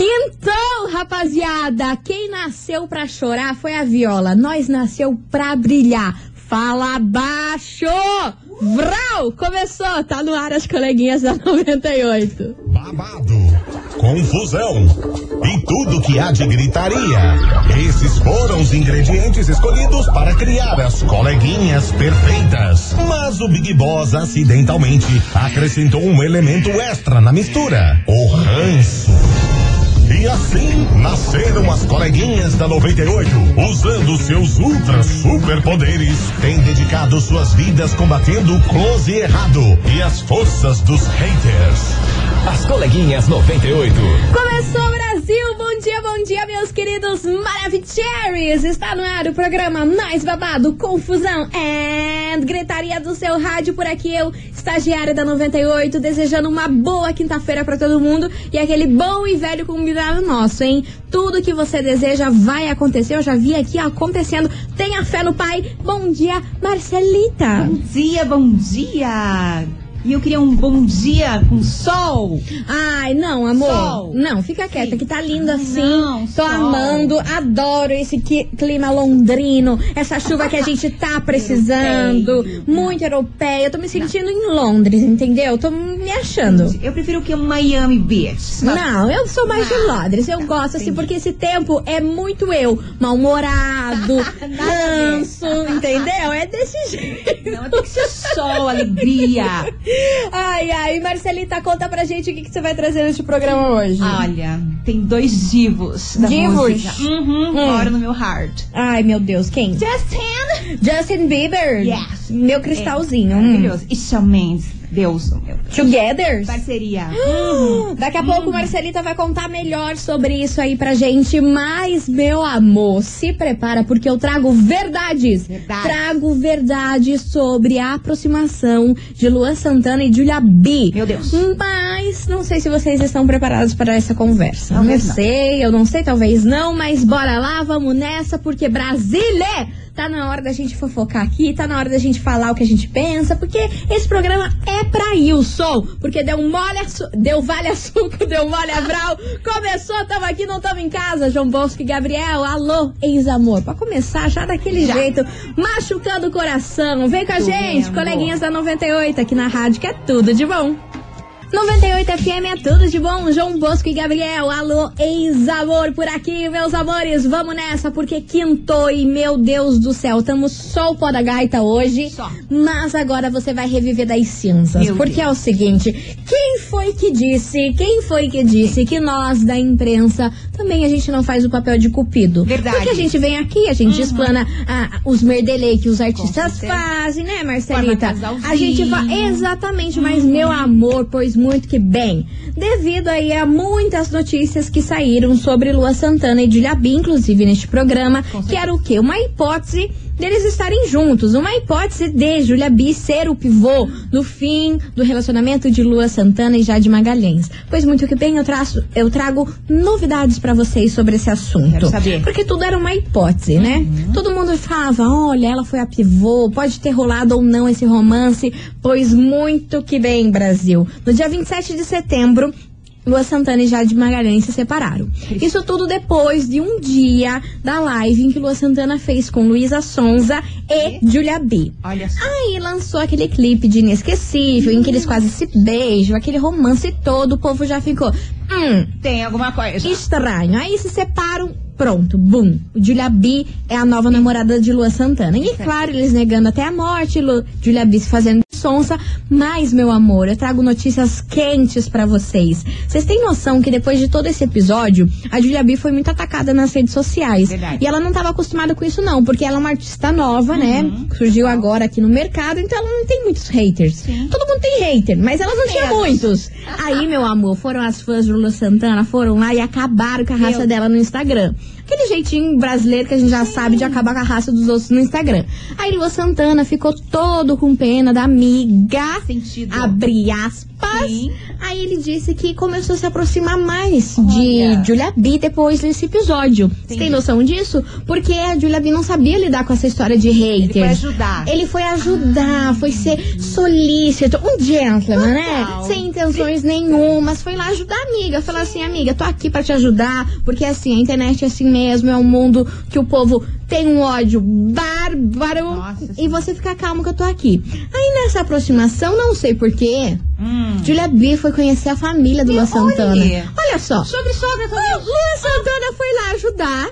Quintou, rapaziada! Quem nasceu pra chorar foi a Viola. Nós nasceu pra brilhar. Fala baixo! Vral! Começou! Tá no ar as coleguinhas da 98. Babado, confusão e tudo que há de gritaria. Esses foram os ingredientes escolhidos para criar as coleguinhas perfeitas. Mas o Big Boss acidentalmente acrescentou um elemento extra na mistura: o ranço. E assim nasceram as coleguinhas da 98, usando seus ultra superpoderes, têm dedicado suas vidas combatendo o close e errado e as forças dos haters. As coleguinhas 98. Começou Brasil! Bom dia, bom dia, meus queridos Maravicheries! Está no ar o programa mais babado, confusão and gritaria do seu rádio por aqui. Eu, estagiária da 98, desejando uma boa quinta-feira para todo mundo e aquele bom e velho combinado nosso, hein? Tudo que você deseja vai acontecer. Eu já vi aqui acontecendo. Tenha fé no pai. Bom dia, Marcelita. Bom dia, bom dia! E eu queria um bom dia com sol. Ai, não, amor. Sol. Não, fica quieta, que tá lindo assim. não, Tô sol. amando, adoro esse clima londrino, essa chuva que a gente tá precisando. Europeia. Muito europeia. Eu tô me sentindo em Londres, entendeu? Tô me achando. Eu prefiro o que? Miami Beach. Não, eu sou mais de Ah, Londres. Eu gosto assim, entendi. porque esse tempo é muito eu. Mal-humorado, ranço, entendeu? É desse jeito. Não, tem que ser sol, alegria. Ai, ai, Marcelita, conta pra gente o que, que você vai trazer neste programa hoje. Olha, tem dois divos da Divos? música. Uhum, Hum. no meu heart. Ai, meu Deus, quem? Justin! Justin Bieber. Yes. Meu cristalzinho. Hum. Maravilhoso. E Shawn Mendes. Deus, meu. Together. Parceria. Daqui a pouco Marcelita vai contar melhor sobre isso aí pra gente. Mas, meu amor, se prepara porque eu trago verdades. Verdades. Trago verdades sobre a aproximação de Luan Santana e Julia B. Meu Deus. Mas não sei se vocês estão preparados para essa conversa. Talvez não não. sei, eu não sei, talvez não, mas bora lá, vamos nessa, porque Brasília! Tá na hora da gente fofocar aqui, tá na hora da gente falar o que a gente pensa, porque esse programa é pra Wilson. Porque deu mole, deu vale a suco, deu mole a vral. Começou, tamo aqui, não tamo em casa. João Bosco e Gabriel, alô, ex-amor. Pra começar já daquele Já. jeito, machucando o coração. Vem com a gente, Doendo. coleguinhas da 98 aqui na rádio, que é tudo de bom. 98 FM é tudo de bom, João Bosco e Gabriel. Alô, ex-amor por aqui, meus amores. Vamos nessa, porque quintou e, meu Deus do céu, estamos só o pó da gaita hoje. Só. Mas agora você vai reviver das cinzas. Meu porque Deus. é o seguinte: quem foi que disse, quem foi que disse que nós da imprensa também a gente não faz o papel de cupido? Verdade. Porque a gente vem aqui, a gente explana ah, os merdelei que os artistas fazem, né, Marcelita? A gente vai. Exatamente, mas meu amor, pois muito que bem. Devido aí a muitas notícias que saíram sobre Lua Santana e Julia B, inclusive neste programa, que era o quê? Uma hipótese deles estarem juntos, uma hipótese de Julia B ser o pivô no fim do relacionamento de Lua Santana e Jade Magalhães. Pois muito que bem, eu, traço, eu trago novidades pra vocês sobre esse assunto. Quero saber. Porque tudo era uma hipótese, né? Todo mundo falava, olha, ela foi a pivô, pode ter rolado ou não esse romance, pois muito que bem, Brasil. No dia 27 de setembro, Lua Santana e Jade Magalhães se separaram. Isso tudo depois de um dia da live em que Lua Santana fez com Luísa Sonza e Julia B. Olha só. Aí lançou aquele clipe de Inesquecível, em que eles quase se beijam, aquele romance todo, o povo já ficou. Hum, Tem alguma coisa. Estranho. Aí se separam, pronto, bum. O Julia B é a nova namorada de Lua Santana. E claro, eles negando até a morte, Lu, Julia B se fazendo sonsa. Mas, meu amor, eu trago notícias quentes pra vocês. Vocês têm noção que depois de todo esse episódio, a Julia B foi muito atacada nas redes sociais. Verdade. E ela não estava acostumada com isso, não, porque ela é uma artista nova, né? Surgiu agora aqui no mercado, então ela não tem muitos haters. Sim. Todo mundo tem hater, mas ela não tinha muitos. Aí, meu amor, foram as fãs de Lula Santana, foram lá e acabaram com a raça dela no Instagram. Aquele jeitinho brasileiro que a gente já sabe de acabar com a raça dos outros no Instagram. Aí Lua Santana ficou todo com pena da amiga. Sentido. Abre aspas. Sim. Aí ele disse que começou a se aproximar mais Olha. de Julia B depois desse episódio. Você tem noção disso? Porque a Julia B não sabia lidar com essa história de haters. Ele foi ajudar. Ele foi ajudar, foi ser solícito, um gentleman, né? Sem intenções nenhumas. Foi lá ajudar a amiga. Falar assim, amiga, tô aqui pra te ajudar. Porque assim, a internet é assim mesmo, é um mundo que o povo tem um ódio bárbaro. Nossa e você fica calmo que eu tô aqui. Aí nessa aproximação, não sei porquê, Hum. Julia B foi conhecer a família do Luan Santana. olha. Olha só. Sobre sogra também. Luan Santana foi lá ajudar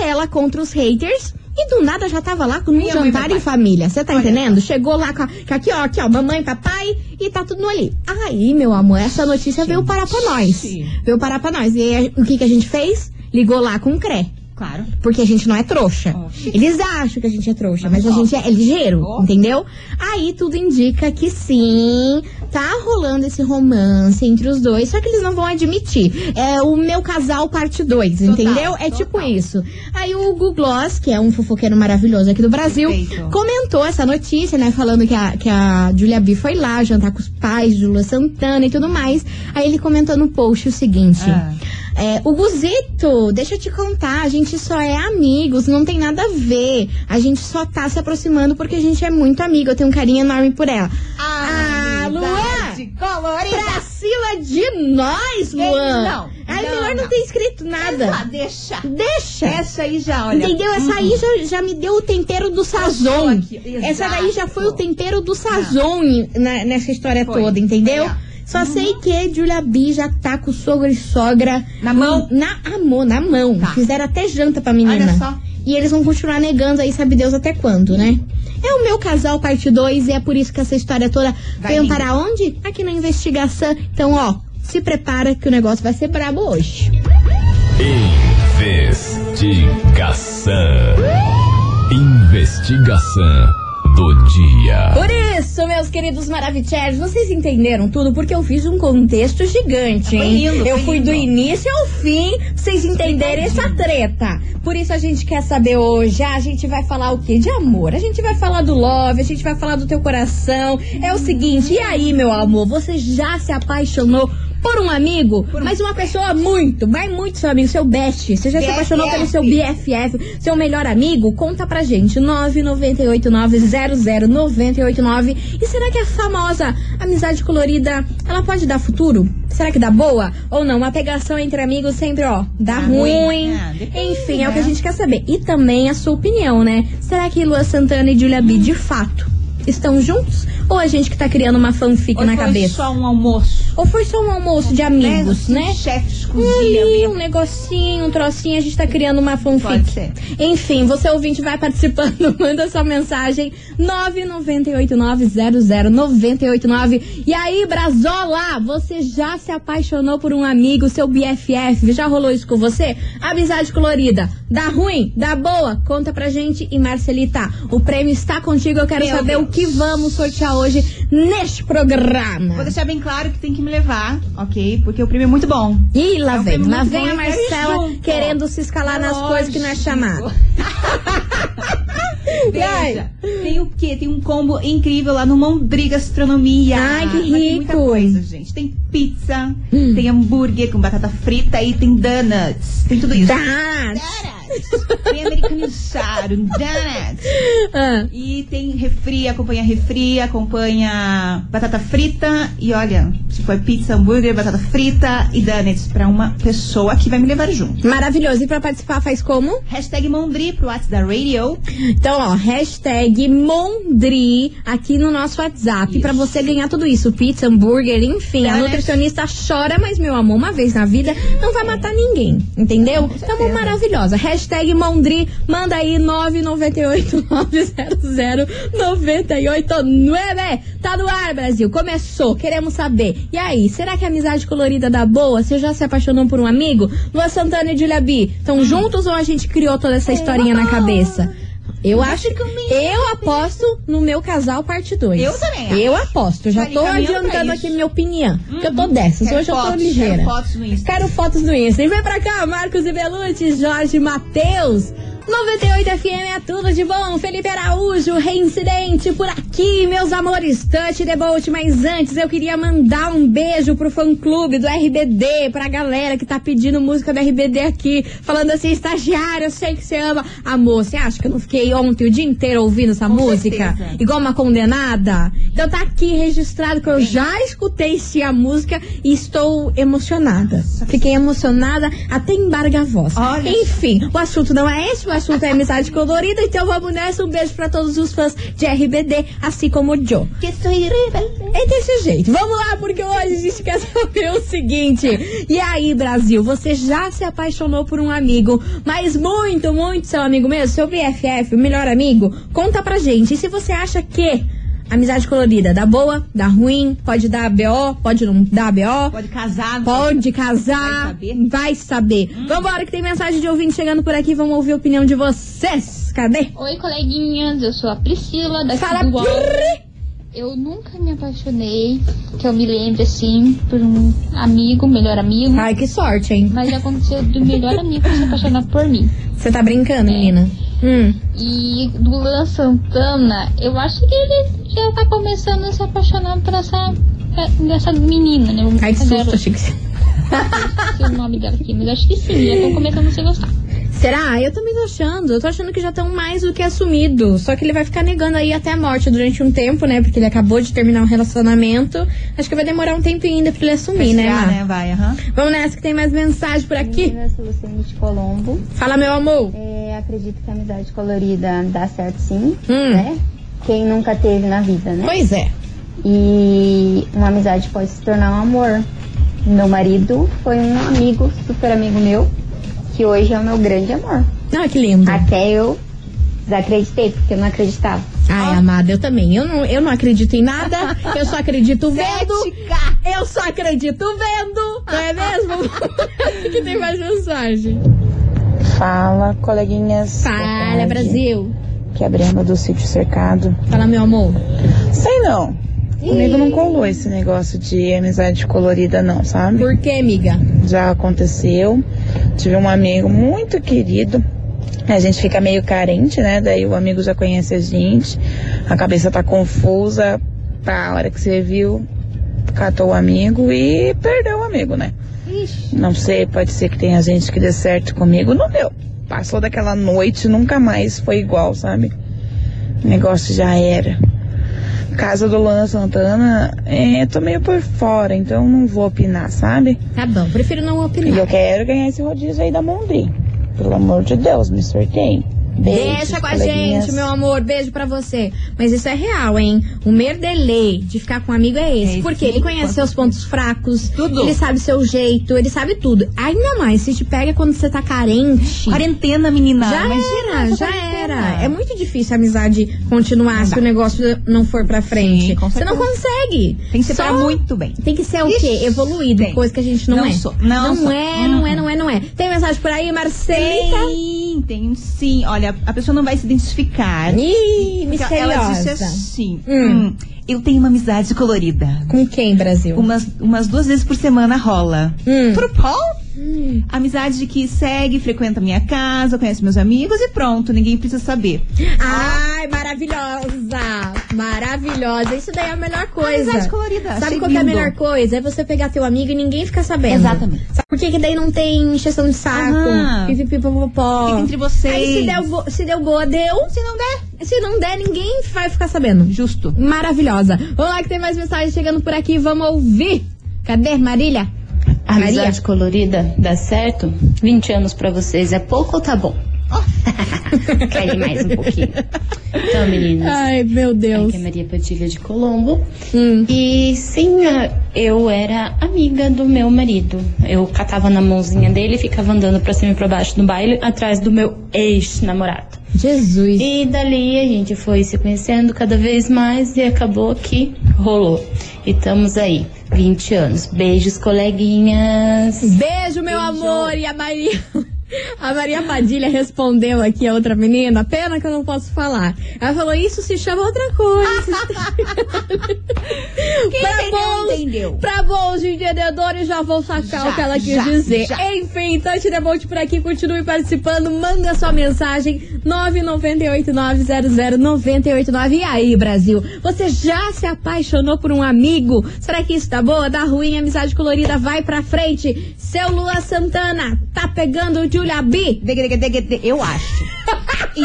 ela contra os haters. E do nada já tava lá com um Minha jantar em família. Você tá Olha entendendo? Chegou lá com, a- com aqui, ó, aqui, ó, mamãe, papai e tá tudo ali. Aí, meu amor, essa notícia veio parar pra nós. Veio parar pra nós. E aí, o que que a gente fez? Ligou lá com o CRE. Claro. Porque a gente não é trouxa. Oxi. Eles acham que a gente é trouxa, Mas mas a gente é ligeiro, Ó. entendeu? Aí tudo indica que sim, tá rolando esse romance entre os dois, só que eles não vão admitir. É o meu casal parte 2, Total, entendeu? É total. tipo isso. Aí o Google Gloss, que é um fofoqueiro maravilhoso aqui do Brasil, Perfeito. comentou essa notícia, né? Falando que a, que a Julia B foi lá jantar com os pais de Lua Santana e tudo mais. Aí ele comentou no post o seguinte. Ah. É, o Guzito, deixa eu te contar, a gente só é amigos, não tem nada a ver. A gente só tá se aproximando porque a gente é muito amigo, eu tenho um carinho enorme por ela. Ah, Amizade colorida. Pra de nós, Luan! não, Aí não, melhor não, não. ter escrito Ah, nada. deixa. Deixa! Essa aí já, olha. Entendeu? Essa aí já, já me deu o tempero do sazon. Essa daí já foi o tempero do sazon na- nessa história Foi. toda, entendeu? É. Só sei que Julia B já tá com sogro e sogra Na mão? Na amor, na mão. Tá. Fizeram até janta pra menina. Olha só. E eles vão continuar negando aí, sabe Deus até quando, né? É o meu casal parte 2 e é por isso que essa história toda Vai veio para onde? Aqui na investigação. Então, ó, se prepara que o negócio vai ser brabo hoje. Investigação. Investigação do dia. Por isso, meus queridos Maravicheros, vocês entenderam tudo porque eu fiz um contexto gigante, Foi hein? lindo, eu foi fui do lindo. início ao fim, pra vocês entenderem essa treta. Por isso a gente quer saber hoje, ah, a gente vai falar o quê? De amor. A gente vai falar do love, a gente vai falar do teu coração. É o seguinte, e aí, meu amor, você já se apaixonou por um amigo, mas uma pessoa muito, mas muito seu amigo, seu best. Você já se apaixonou pelo seu BFF, seu melhor amigo? Conta pra gente. 998900989. E será que a famosa amizade colorida, ela pode dar futuro? Será que dá boa? Ou não? Uma pegação entre amigos sempre, ó, dá Dá ruim. Ah, Enfim, é o que a né? gente quer saber. E também a sua opinião, né? Será que Lua Santana e Julia B de fato estão juntos? Ou a gente que tá criando uma fanfic Ou na foi cabeça? só um almoço. Ou foi só um almoço de amigos, Assim, né? Chefe de Ali, cozinha. um negocinho, um trocinho, a gente tá criando uma fanfic. Pode ser. Enfim, você ouvinte vai participando, manda sua mensagem 998900989. E aí, Brazola, você já se apaixonou por um amigo, seu BFF? Já rolou isso com você? Amizade colorida, dá ruim, dá boa? Conta pra gente. E Marcelita, o prêmio está contigo. Eu quero Meu saber Deus. o que vamos sortear hoje neste programa. Vou deixar bem claro que tem que me levar, ok? Porque o prêmio é muito bom. Ih, lá É vem, lá vem a Marcela querendo se escalar nas Lógico. coisas que não é. Veja, tem o quê? Tem um combo incrível lá no Mondri Gastronomia. Ai, que Mas Tem muita rico. coisa, gente. Tem pizza, Hum. tem hambúrguer com batata frita e tem donuts. Tem tudo isso. Donuts. Tem americanizado, donuts. Ah, E tem refri, acompanha refri, acompanha batata frita. E olha, se for pizza, hambúrguer, batata frita e donuts pra uma pessoa que vai me levar junto. maravilhoso. E pra participar faz como? Hashtag Mondri pro WhatsApp da Radio. Então, ó, hashtag Mondri aqui no nosso WhatsApp Isso. pra você ganhar tudo isso. Pizza, hambúrguer, enfim. A nutricionista chora, mas, meu amor, uma vez na vida não vai matar ninguém. Entendeu? Certeza. maravilhosa. Hashtag Mondri, manda aí 998-900-989. Tá no ar, Brasil. Começou. Queremos saber. E aí, será que a amizade colorida dá boa? Você já se apaixonou por um amigo? Lua Santana e Julia B, estão juntos ou a gente criou toda essa historinha na cabeça? Eu acho que eu aposto no meu casal parte 2. Eu também acho. Eu aposto. Eu já tô adiantando aqui minha opinião. Porque eu tô dessas. Quero Hoje eu tô ligeira. Quero fotos no Insta. Quero fotos no Insta. E vem pra cá, Marcos e Belucci, Jorge Matheus. 98 FM é tudo de bom. Felipe Araújo, reincidente por aqui, meus amores. Touch the boat. Mas antes eu queria mandar um beijo pro fã clube do RBD, pra galera que tá pedindo música do RBD aqui, falando assim, estagiário, eu sei que você ama. Amor, você acha que eu não fiquei ontem o dia inteiro ouvindo essa Com música? certeza. Igual uma condenada? Então tá aqui registrado que eu já escutei sim a música e estou emocionada. Fiquei emocionada, até embarga a voz. Olha Enfim, o assunto não é esse, o assunto é amizade colorida, então vamos nessa. Um beijo pra todos os fãs de RBD, assim como o Joe. Que sou. É desse jeito. Vamos lá, porque hoje a gente quer saber o seguinte. E aí, Brasil, você já se apaixonou por um amigo, mas muito, muito seu amigo mesmo, seu BFF, o melhor amigo? Conta pra gente. E se você acha que amizade colorida dá boa, dá ruim, pode dar BO, pode não dar BO, Pode casar. Pode casar, Vai saber. Hum. vai saber. Vambora que tem mensagem de ouvinte chegando por aqui, vamos ouvir a opinião de vocês. Cadê? Oi, coleguinhas, eu sou a Priscila, daqui Fala, do UOL. Eu nunca me apaixonei, que eu me lembre assim, por um amigo, melhor amigo. Ai, que sorte, hein? Mas já aconteceu do melhor amigo se apaixonar por mim. Você tá brincando, menina? Hum. E do Luan Santana, eu acho que ele já tá começando a se apaixonar por essa, dessa menina, né? Ai, que Essa susto, garota. achei que você... Não sei o nome dela aqui, mas acho que sim, já estão começando a se gostar. Será? Eu também tô achando. Eu tô achando que já estão mais do que assumido. Só que ele vai ficar negando aí até a morte durante um tempo, né? Porque ele acabou de terminar um relacionamento. Acho que vai demorar um tempo ainda pra ele assumir, né, Má? né? Vai, aham. Vamos nessa que tem mais mensagem por aqui. Luciane de Colombo. Fala, meu amor. É, acredito que a amizade colorida dá certo sim, Hum. né? Quem nunca teve na vida, né? Pois é. E uma amizade pode se tornar um amor. Meu marido foi um amigo, super amigo meu, que hoje é o meu grande amor. Ah, que lindo. Até eu desacreditei, porque eu não acreditava. Ai, amada, eu também. Eu não, eu não acredito em nada. Eu só acredito vendo. Eu só acredito vendo. Não é mesmo? que tem mais mensagem. Fala, coleguinhas. Fala. Brasil. Que é a Brenda do sítio cercado. Fala, meu amor. Sei não. Comigo não colou esse negócio de amizade colorida, não, sabe? Por quê, amiga? Já aconteceu. Tive um amigo muito querido. A gente fica meio carente, né? Daí o amigo já conhece a gente. A cabeça tá confusa. Pá, a hora que você viu, catou o amigo e perdeu o amigo, né? Não sei, pode ser que tenha gente que dê certo comigo. Não deu. Passou daquela noite, nunca mais foi igual, sabe? O negócio já era. Casa do Luan Santana, é, tô meio por fora, então não vou opinar, sabe? Tá bom, prefiro não E opinar. eu quero ganhar esse rodízio aí da Mondri. Pelo amor de Deus, me sorteiem. Deixa com a coleguinhas. gente, meu amor. Beijo pra você. Mas isso é real, hein? O merdelei de ficar com um amigo é esse. É porque sim, ele conhece seus pontos fracos. Tudo. Ele sabe seu jeito, ele sabe tudo. Ainda mais, se te pega quando você tá carente. Quarentena, menina. Já Imagina era, já quarentena. era. É muito difícil a amizade continuar se o negócio não for pra frente. Sim, você não consegue. Tem que ser Só muito bem. Tem que ser o quê? Evoluído, tem. coisa que a gente não, Não é. sou. Não sou. é, não é, Uhum. não é, não é. Tem mensagem por aí, Marcelita? Tem, tem sim. Olha, a pessoa não vai se identificar. Ih, Porque Ela disse misteriosa. assim: Hum. hum, Eu tenho uma amizade colorida. Com quem, Brasil? Umas, umas duas vezes por semana rola. Hum. Pro Paul? Amizade que segue, frequenta minha casa, conhece meus amigos e pronto, ninguém precisa saber. Ai, maravilhosa! Maravilhosa. Isso daí é a melhor coisa. Amizade colorida. Sabe qual que é a melhor coisa? É você pegar teu amigo e ninguém ficar sabendo. Exatamente. Sabe por quê? que daí não tem encheção de saco? Aham. Pipipipopopó. Fica entre vocês. Aí se deu, bo- se deu boa, deu. Se não der, se não der, ninguém vai ficar sabendo. Justo. Maravilhosa. Vamos lá que tem mais mensagem chegando por aqui. Vamos ouvir. Cadê, Marília? A amizade colorida dá certo? 20 anos pra vocês é pouco ou tá bom? Quer ir mais um pouquinho? Então, meninas, Ai, meu Deus. aqui é Maria Padilha de Colombo. Hum. E sim, eu era amiga do meu marido. Eu catava na mãozinha dele e ficava andando pra cima e pra baixo no baile atrás do meu ex-namorado. Jesus. E dali a gente foi se conhecendo cada vez mais e acabou que rolou. E estamos aí, 20 anos. Beijos, coleguinhas. Beijo, meu amor. E a Maria. A Maria Padilha respondeu aqui a outra menina, pena que eu não posso falar. Ela falou, isso se chama outra coisa. Quem pra entendeu, bons, entendeu. Pra bons entendedores, já vou sacar Já, o que ela quis já, dizer. já. Enfim, Tante Debolt por aqui, continue participando, manda sua mensagem 998900989. E aí, Brasil, você já se apaixonou por um amigo? Será que isso tá boa? Dá ruim, amizade colorida, vai pra frente. Seu Lua Santana, tá pegando o Julia B? Eu acho.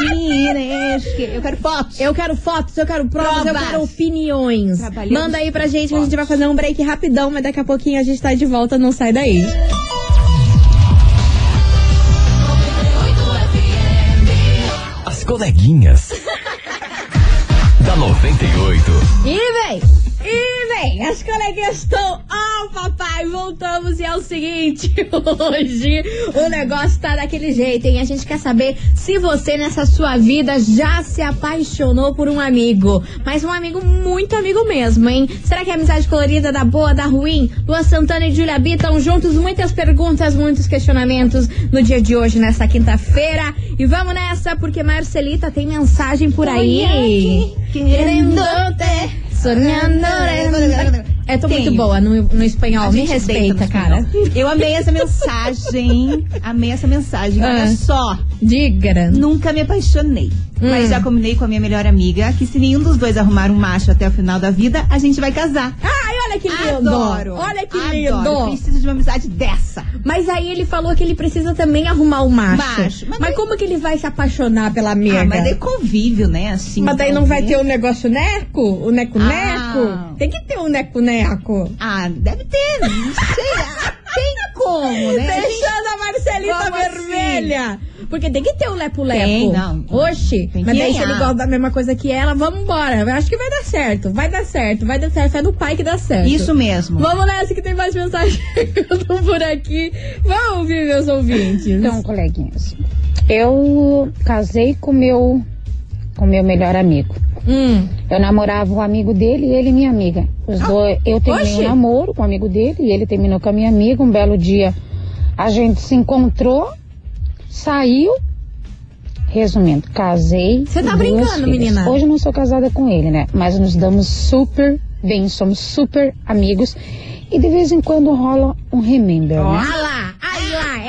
Eu quero fotos. Eu quero fotos, eu quero provas, eu Provas. quero opiniões. Manda aí pra gente que a gente vai fazer um break rapidão, mas daqui a pouquinho a gente tá de volta, não sai daí. As coleguinhas. da 98. E vem! E vem! As coleguinhas estão. Oh, papai! Voltamos e é o seguinte: hoje o negócio tá daquele jeito, hein? A gente quer saber se você nessa sua vida já se apaixonou por um amigo. Mas um amigo muito amigo mesmo, hein? Será que a amizade colorida da boa, da ruim? Lua Santana e Julia B estão juntos? Muitas perguntas, muitos questionamentos no dia de hoje, nessa quinta-feira. E vamos nessa, porque Marcelita tem mensagem por aí. Querendo ter. Sonhando. É, tô muito boa no, no espanhol. Me respeita, no cara. espanhol. Eu amei essa mensagem. amei essa mensagem. Ah. Olha só. Diga. Nunca me apaixonei. Hum. Mas já combinei com a minha melhor amiga que se nenhum dos dois arrumar um macho até o final da vida, a gente vai casar. Ai, olha que lindo. Adoro. Olha que Adoro. lindo. Preciso de uma amizade dessa. Mas aí ele falou que ele precisa também arrumar o macho. Macho. Mas, Mas daí- como que ele vai se apaixonar pela amiga? Ah, mas daí convívio, né? Assim. Mas daí não vai ter o. o negócio neco? O neco-neco? Ah. Tem que ter o neco-neco. Ah, deve ter. Não sei. Ah, Tem como, né? Deixando a Marcelita Como vermelha. Porque tem que ter o lepo-lepo. Tem, não. Oxi. Tem mas daí se ele gosta da mesma coisa que ela, vamos embora. Eu acho que vai dar certo. Vai dar certo. Vai dar certo. Fé no pai que dá certo. Isso mesmo. Vamos nessa que tem mais mensagem chegando por aqui. Vamos ouvir meus ouvintes. Então, coleguinhas, eu casei com meu com meu melhor amigo. Hum. Eu namorava o amigo dele e ele minha amiga. Os dois, eu terminei oxe. um namoro com o amigo dele e ele terminou com a minha amiga. Um belo dia a gente se encontrou, saiu. Resumindo, casei. Você tá brincando, filhas. menina? Hoje eu não sou casada com ele, né? Mas nos damos super bem, somos super amigos. E de vez em quando rola um remember, né? Olha aí lá,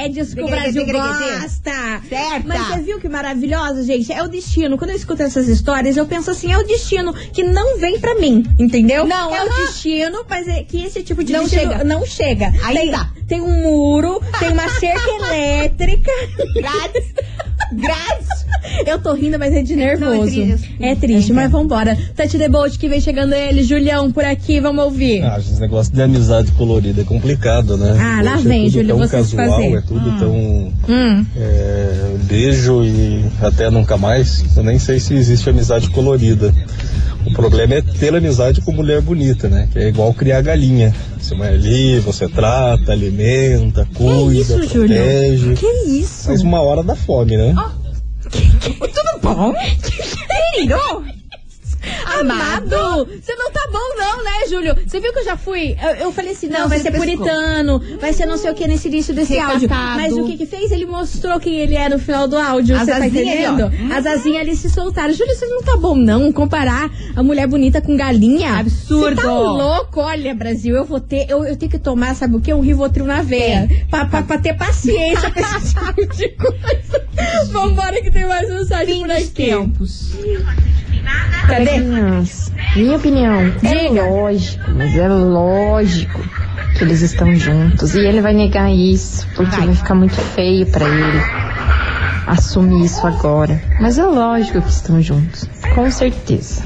disso que o Brasil gosta. Certa. Mas você viu que maravilhosa, gente? É o destino. Quando eu escuto essas histórias, eu penso assim, é o destino que não vem pra mim, entendeu? Não, é o aham. destino, mas é que esse tipo de Não destino chega. não chega. Aí tem, tá. tem um muro, tem uma cerca elétrica. Grátis. Grátis. Eu tô rindo, mas é de nervoso. Não, é triste. É triste, É, mas é. vambora. Tati Debolt que vem chegando ele, Julião por aqui, vamos ouvir. Ah, esse negócio de amizade colorida é complicado, né? Ah, lá Hoje vem, é Júlio, tão vocês casual, fazer. é tudo Ah. tão Hum. é, beijo e até nunca mais. Eu nem sei se existe amizade colorida. O problema é ter amizade com mulher bonita, né? Que é igual criar galinha. Você vai ali, você trata, alimenta, cuida, isso, Júlio? protege. Que isso? Mas uma hora dá fome, né? Tudo bom? Querido. Amado! Você não tá bom, não, né, Júlio? Você viu que eu já fui. Eu, eu falei assim: não, Não, vai ser pescou. puritano, vai ser não sei o que nesse início desse Recatado. áudio. Mas o que que fez? Ele mostrou quem ele é no final do áudio. As Você tá ali, entendendo? ó. Uhum. As asinhas ali se soltaram. Júlio, você não tá bom, não. Comparar a mulher bonita com galinha. Absurdo. Você tá louco? Olha, Brasil, eu vou ter. Eu, eu tenho que tomar, sabe o quê? Um Rivotril na veia. Pra, pra, pra ter paciência com esse tipo de coisa. Vambora que tem mais mensagem Fim por aqui. tempos. Cadê? Minha opinião, é Diga. lógico, mas é lógico que eles estão juntos. E ele vai negar isso, porque vai, ficar muito feio pra ele assumir isso agora. Mas é lógico que estão juntos, com certeza.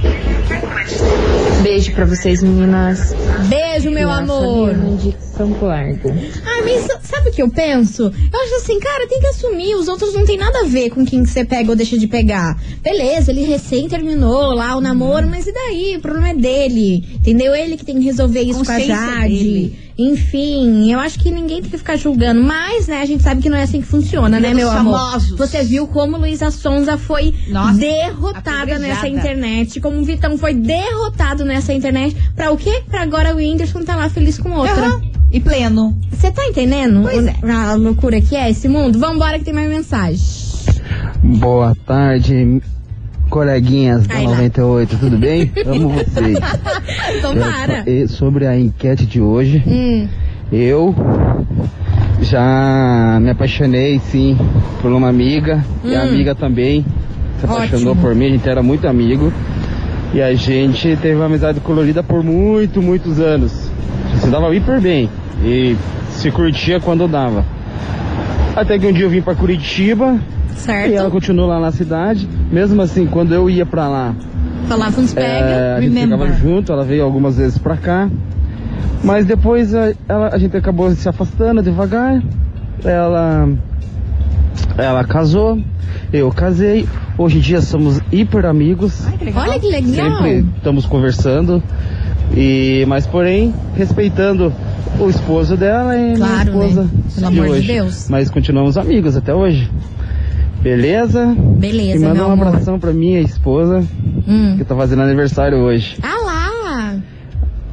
Beijo pra vocês, meninas. Beijo, meu Criança amor. De Campo Largo. Ai, mas sa- sabe o que eu penso? Eu acho assim, cara, tem que assumir. Os outros não tem nada a ver com quem que você pega ou deixa de pegar. Beleza, ele recém terminou lá o namoro, mas e daí? O problema é dele. Entendeu? Ele que tem que resolver isso com a Jade. dele. Enfim, eu acho que ninguém tem que ficar julgando. Mas, né, a gente sabe que não é assim que funciona, né, Vida meu dos amor? famosos. Você viu como Luísa Sonza foi Nossa, derrotada nessa internet. Como o Vitão foi derrotado nessa internet. Pra o quê? Pra agora o Whindersson tá lá feliz com outra. Aham. E pleno. Você tá entendendo Pois é. a loucura que é esse mundo? Vambora que tem mais mensagem. Boa tarde, coleguinhas da Ai, lá. 98, tudo bem? Amo vocês. Tomara. E sobre a enquete de hoje, Hum, eu já me apaixonei sim por uma amiga e a Hum. amiga também se apaixonou Ótimo. por mim, a gente era muito amigo e a gente teve uma amizade colorida por muito, muitos anos. Se dava hiper bem e se curtia quando dava. Até que um dia eu vim pra Curitiba certo. e ela continuou lá na cidade. Mesmo assim, quando eu ia pra lá, Falava uns é, pega. a gente remember. ficava junto, ela veio algumas vezes pra cá. Mas depois a, ela- a gente acabou se afastando devagar. Ela, ela casou, eu casei. Hoje em dia somos hiper amigos. Ai, que legal. Olha que legal. Sempre estamos conversando. E, mas porém, respeitando o esposo dela e Claro, minha esposa né? Pelo de amor de hoje. Deus. Mas continuamos amigos até hoje. Beleza? Beleza, e manda um amor. abração pra minha esposa, Hum. que tá fazendo aniversário hoje. Ah!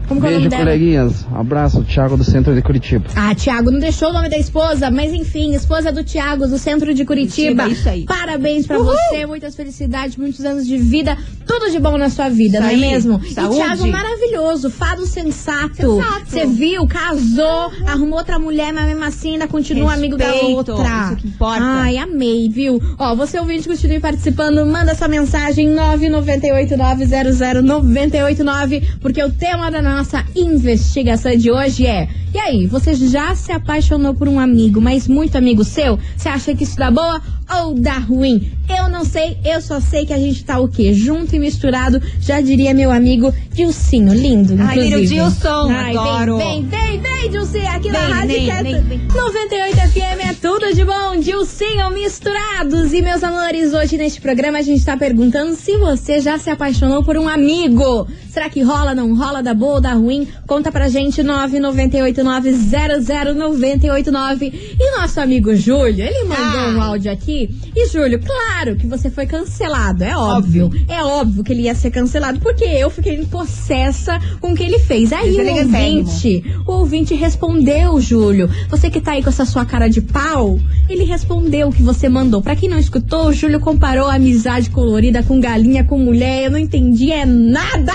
Como que é o Beijo, coleguinhas. Abraço, Thiago do Centro de Curitiba. Ah, Tiago, não deixou o nome da esposa, mas enfim, esposa do Tiago, do centro de Curitiba. Curitiba, isso aí. Parabéns pra você, muitas felicidades, muitos anos de vida, tudo de bom na sua vida, Isso não é aí. mesmo? Saúde. E Tiago maravilhoso, fado sensato. Sensato. Você viu, casou, arrumou outra mulher, mas mesmo assim ainda continua amigo da Respeito, outra. isso que importa. Ai, amei, viu? Ó, você ouvinte, continue participando, manda sua mensagem 998900989, porque o tema da nossa investigação de hoje é: e aí, você já se apaixonou por um amigo, mas muito amigo seu? Você acha que isso dá boa ou dá ruim? Eu não sei, eu só sei que a gente tá o quê? Junto e misturado, já diria meu amigo Dilcinho, lindo, Ai, inclusive. Little Dilson, Ai, adoro. Vem, vem, vem, vem, Dilcinho, aqui na Vem, Rádio vem, é vem, vem. 98 FM é tudo de bom, Dilcinho misturados. E meus amores, hoje neste programa a gente tá perguntando se você já se apaixonou por um amigo. Será que rola, não rola, dá boa ou dá ruim? Conta pra gente 998900989. E nosso amigo Júlio, ele mandou Ah. um áudio aqui. E Júlio, claro que você foi cancelado, é óbvio. É óbvio que ele ia ser cancelado, porque eu fiquei possessa com o que ele fez. Aí Isso é o legalérrimo. ouvinte o ouvinte respondeu, Júlio. Você que tá aí com essa sua cara de pau, ele respondeu o que você mandou. Pra quem não escutou, o Júlio comparou a amizade colorida com galinha com mulher. Eu não entendi é nada!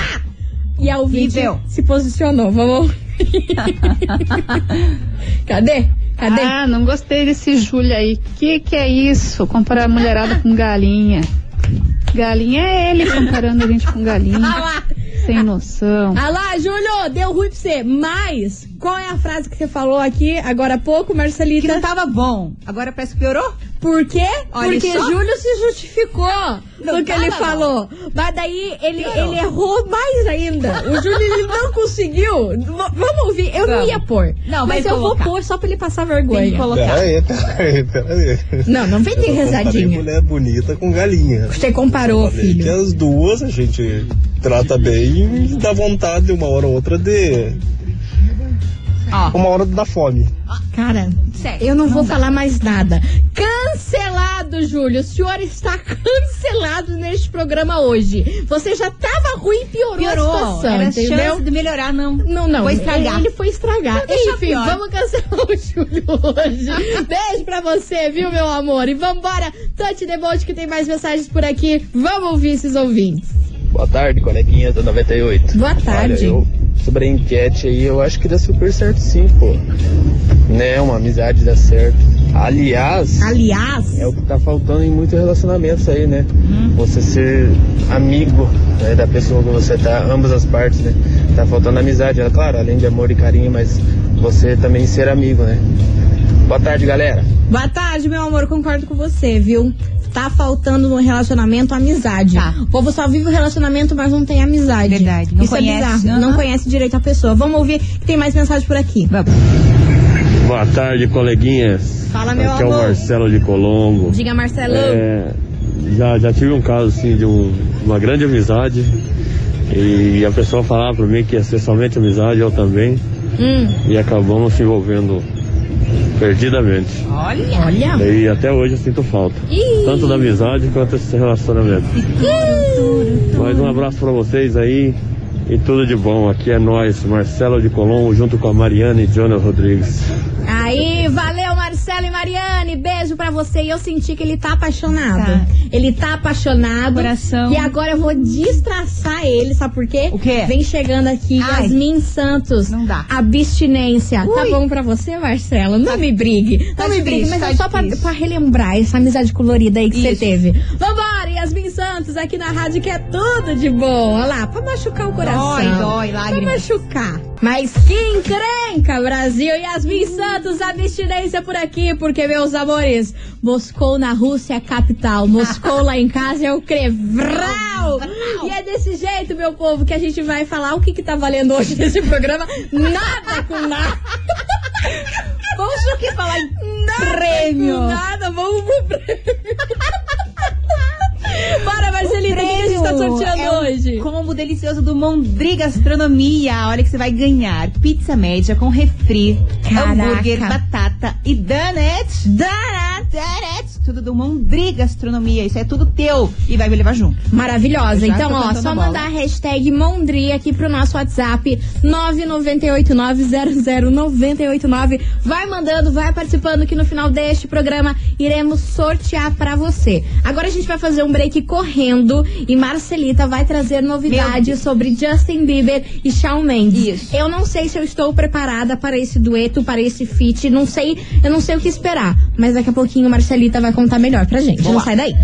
E a ouvinte Nível. se posicionou. Vamos. Cadê? Cadê? Ah, não gostei desse Júlio aí. Que que é isso? Comparar a mulherada com galinha. Galinha é ele comparando a gente com Ah galinha. lá! Sem noção. Ah lá, Júlio, deu ruim pra você. Mas, qual é a frase que você falou aqui agora há pouco, Que Marcelita? não tava bom. Agora parece que piorou? Por quê? Olha Porque só. Júlio se justificou Não do que ele falou. Mas daí ele, ele errou mais ainda. O Júlio ele não conseguiu. V- vamos ouvir. Eu não ia pôr. Não, mas eu colocar. vou pôr só pra ele passar Tem que vergonha. colocar. Peraí, peraí, peraí. Não, não vem ter rezadinha. mulher bonita com galinha. Você comparou, Falei que filho. as duas a gente trata bem e dá vontade uma hora ou outra de. Ó. Uma hora da fome. Cara, Sério, eu não, vou dá. falar mais nada. Cancelado, Júlio. O senhor está cancelado neste programa hoje. Você já tava ruim e piorou, a Piorou. situação, Era entendeu? chance de melhorar, não. Não, não. Vou estragar. Ele foi estragar. Enfim, pior. vamos cancelar o Júlio hoje. Beijo pra você, viu, meu amor? E vambora. The boat que tem mais mensagens por aqui. Vamos ouvir esses ouvintes. Boa tarde, coleguinhas da 98. Boa tarde. Olha, eu, sobre a enquete aí, eu acho que dá super certo sim, pô. Né, uma amizade dá certo. Aliás, Aliás, é o que tá faltando em muitos relacionamentos aí, né? Hum. Você ser amigo né, da pessoa que você tá, ambas as partes, né? Tá faltando amizade, é claro, além de amor e carinho, mas você também ser amigo, né? Boa tarde, galera. boa tarde, meu amor. Concordo com você, viu? Tá faltando no relacionamento amizade. Tá. O povo só vive o relacionamento, mas não tem amizade. Verdade, não Isso conhece. é bizarro. Não conhece direito a pessoa. Vamos ouvir que tem mais mensagem por aqui. Vamos. Boa tarde, coleguinhas. Fala, meu Aqui é o amor. Marcelo de Colombo. Diga, Marcelo. É, já, já tive um caso assim de um- uma grande amizade e a pessoa falava pra mim que ia ser somente amizade, eu também, Hum, e acabamos se envolvendo perdidamente. Olha. olha. E até hoje eu sinto falta, Ih. tanto da amizade quanto desse relacionamento. Mais um abraço pra vocês aí e tudo de bom. Aqui é nós, Marcelo de Colombo, junto com a Mariana e Jonas Rodrigues. Aí, valeu Marcelo e Mariane, beijo pra você. E eu senti que ele tá apaixonado. Tá. Ele tá apaixonado. Coração. E agora eu vou destraçar ele, sabe por quê? O quê? Vem chegando aqui Ai. Yasmin Santos. Não dá. Abstinência. Tá Ui. bom pra você, Marcelo? Não me brigue. tá Não me brigue, mas tá é só pra, pra relembrar essa amizade colorida aí que você teve. Vambora, Yasmin Santos, aqui na rádio que é tudo de bom. Olha lá, pra machucar o coração. Dói, dói, Pra lágrimas. machucar. Mas que encrenca, Brasil! Yasmin Santos, abstinência por aqui, porque, meus amores, Moscou na Rússia é capital. Moscou lá em casa é o Crevral! E é desse jeito, meu povo, que a gente vai falar o que, que tá valendo hoje nesse programa. Nada com nada! Vamos o que falar em Nada prêmio. com nada, vamos pro prêmio. Delicioso do Mondri Gastronomia. Olha que você vai ganhar pizza média com refri, Caraca. hambúrguer, batata e. Donuts, donuts. Tudo do Mondri Gastronomia. Isso é tudo teu. E vai me levar junto. Maravilhosa. Então, ó, só mandar a hashtag Mondri aqui pro nosso WhatsApp 998900989. Vai mandando, vai participando que no final deste programa iremos sortear pra você. Agora a gente vai fazer um break correndo e Marcelita vai trazer novidades sobre Justin Bieber e Shawn Mendes. Isso. Eu não sei se eu estou preparada para esse dueto, para esse feat, não sei, eu não sei o que esperar, mas daqui a pouquinho Marcelita vai contar melhor pra gente. Não sai daí.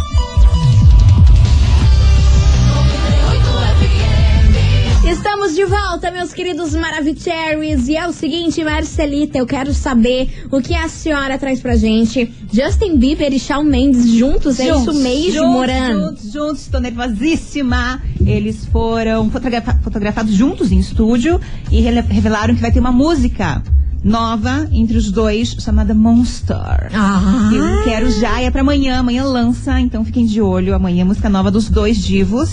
Estamos de volta, meus queridos Maravicheries. E é o seguinte, Marcelita, eu quero saber o que a senhora traz pra gente. Justin Bieber e Shawn Mendes juntos, é isso mesmo, juntos, Morano? Juntos, juntos, tô nervosíssima. Eles foram fotografa- fotografados juntos em estúdio e revelaram que vai ter uma música nova entre os dois chamada Monster. Ah. Eu quero já, é pra amanhã, amanhã lança, então fiquem de olho. Amanhã música nova dos dois divos.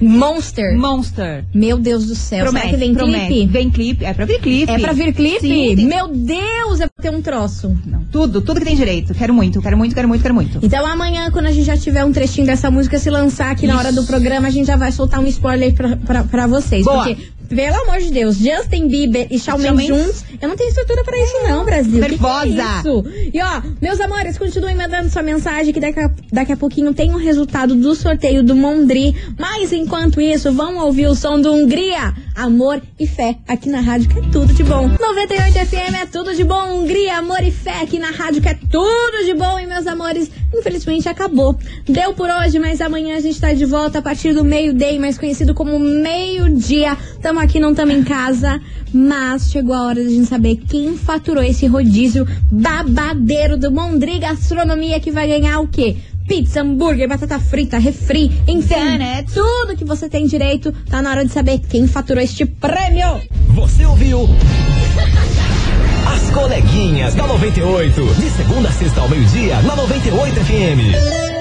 Monster. Monster. Meu Deus do céu. Promete, Será que vem promete. clipe? Vem clipe, é pra vir clipe. É pra vir clipe? Sim, tem- Meu Deus, é pra ter um troço. Não, tudo, tudo que tem direito. Quero muito, quero muito, quero muito, quero muito. Então amanhã, quando a gente já tiver um trechinho dessa música se lançar aqui na hora do programa, a gente já vai soltar um spoiler pra, pra, pra vocês. Boa. Porque, pelo amor de Deus, Justin Bieber e Shawn Mendes juntos, eu não tenho estrutura pra isso não, Brasil. Que que é Nervosa. isso? E ó, meus amores, continuem mandando sua mensagem que daqui a, daqui a pouquinho tem o resultado do sorteio do Mondri. Mas enquanto isso, vamos ouvir o som do Hungria. Amor e fé aqui na rádio que é tudo de bom. 98 FM é tudo de bom. Hungria, amor e fé aqui na rádio que é tudo de bom. E meus amores, infelizmente acabou. Deu por hoje, mas amanhã a gente tá de volta a partir do meio-day, mais conhecido como meio-dia. Tamo aqui, não tamo em casa. Mas chegou a hora de a gente saber quem faturou esse rodízio babadeiro do Mondri Gastronomia que vai ganhar o quê? Pizza, hambúrguer, batata frita, refri, enfim, Donuts. tudo que você tem direito. Tá na hora de saber quem faturou este prêmio. Você ouviu? As coleguinhas da 98. De segunda a sexta ao meio-dia, na 98 FM.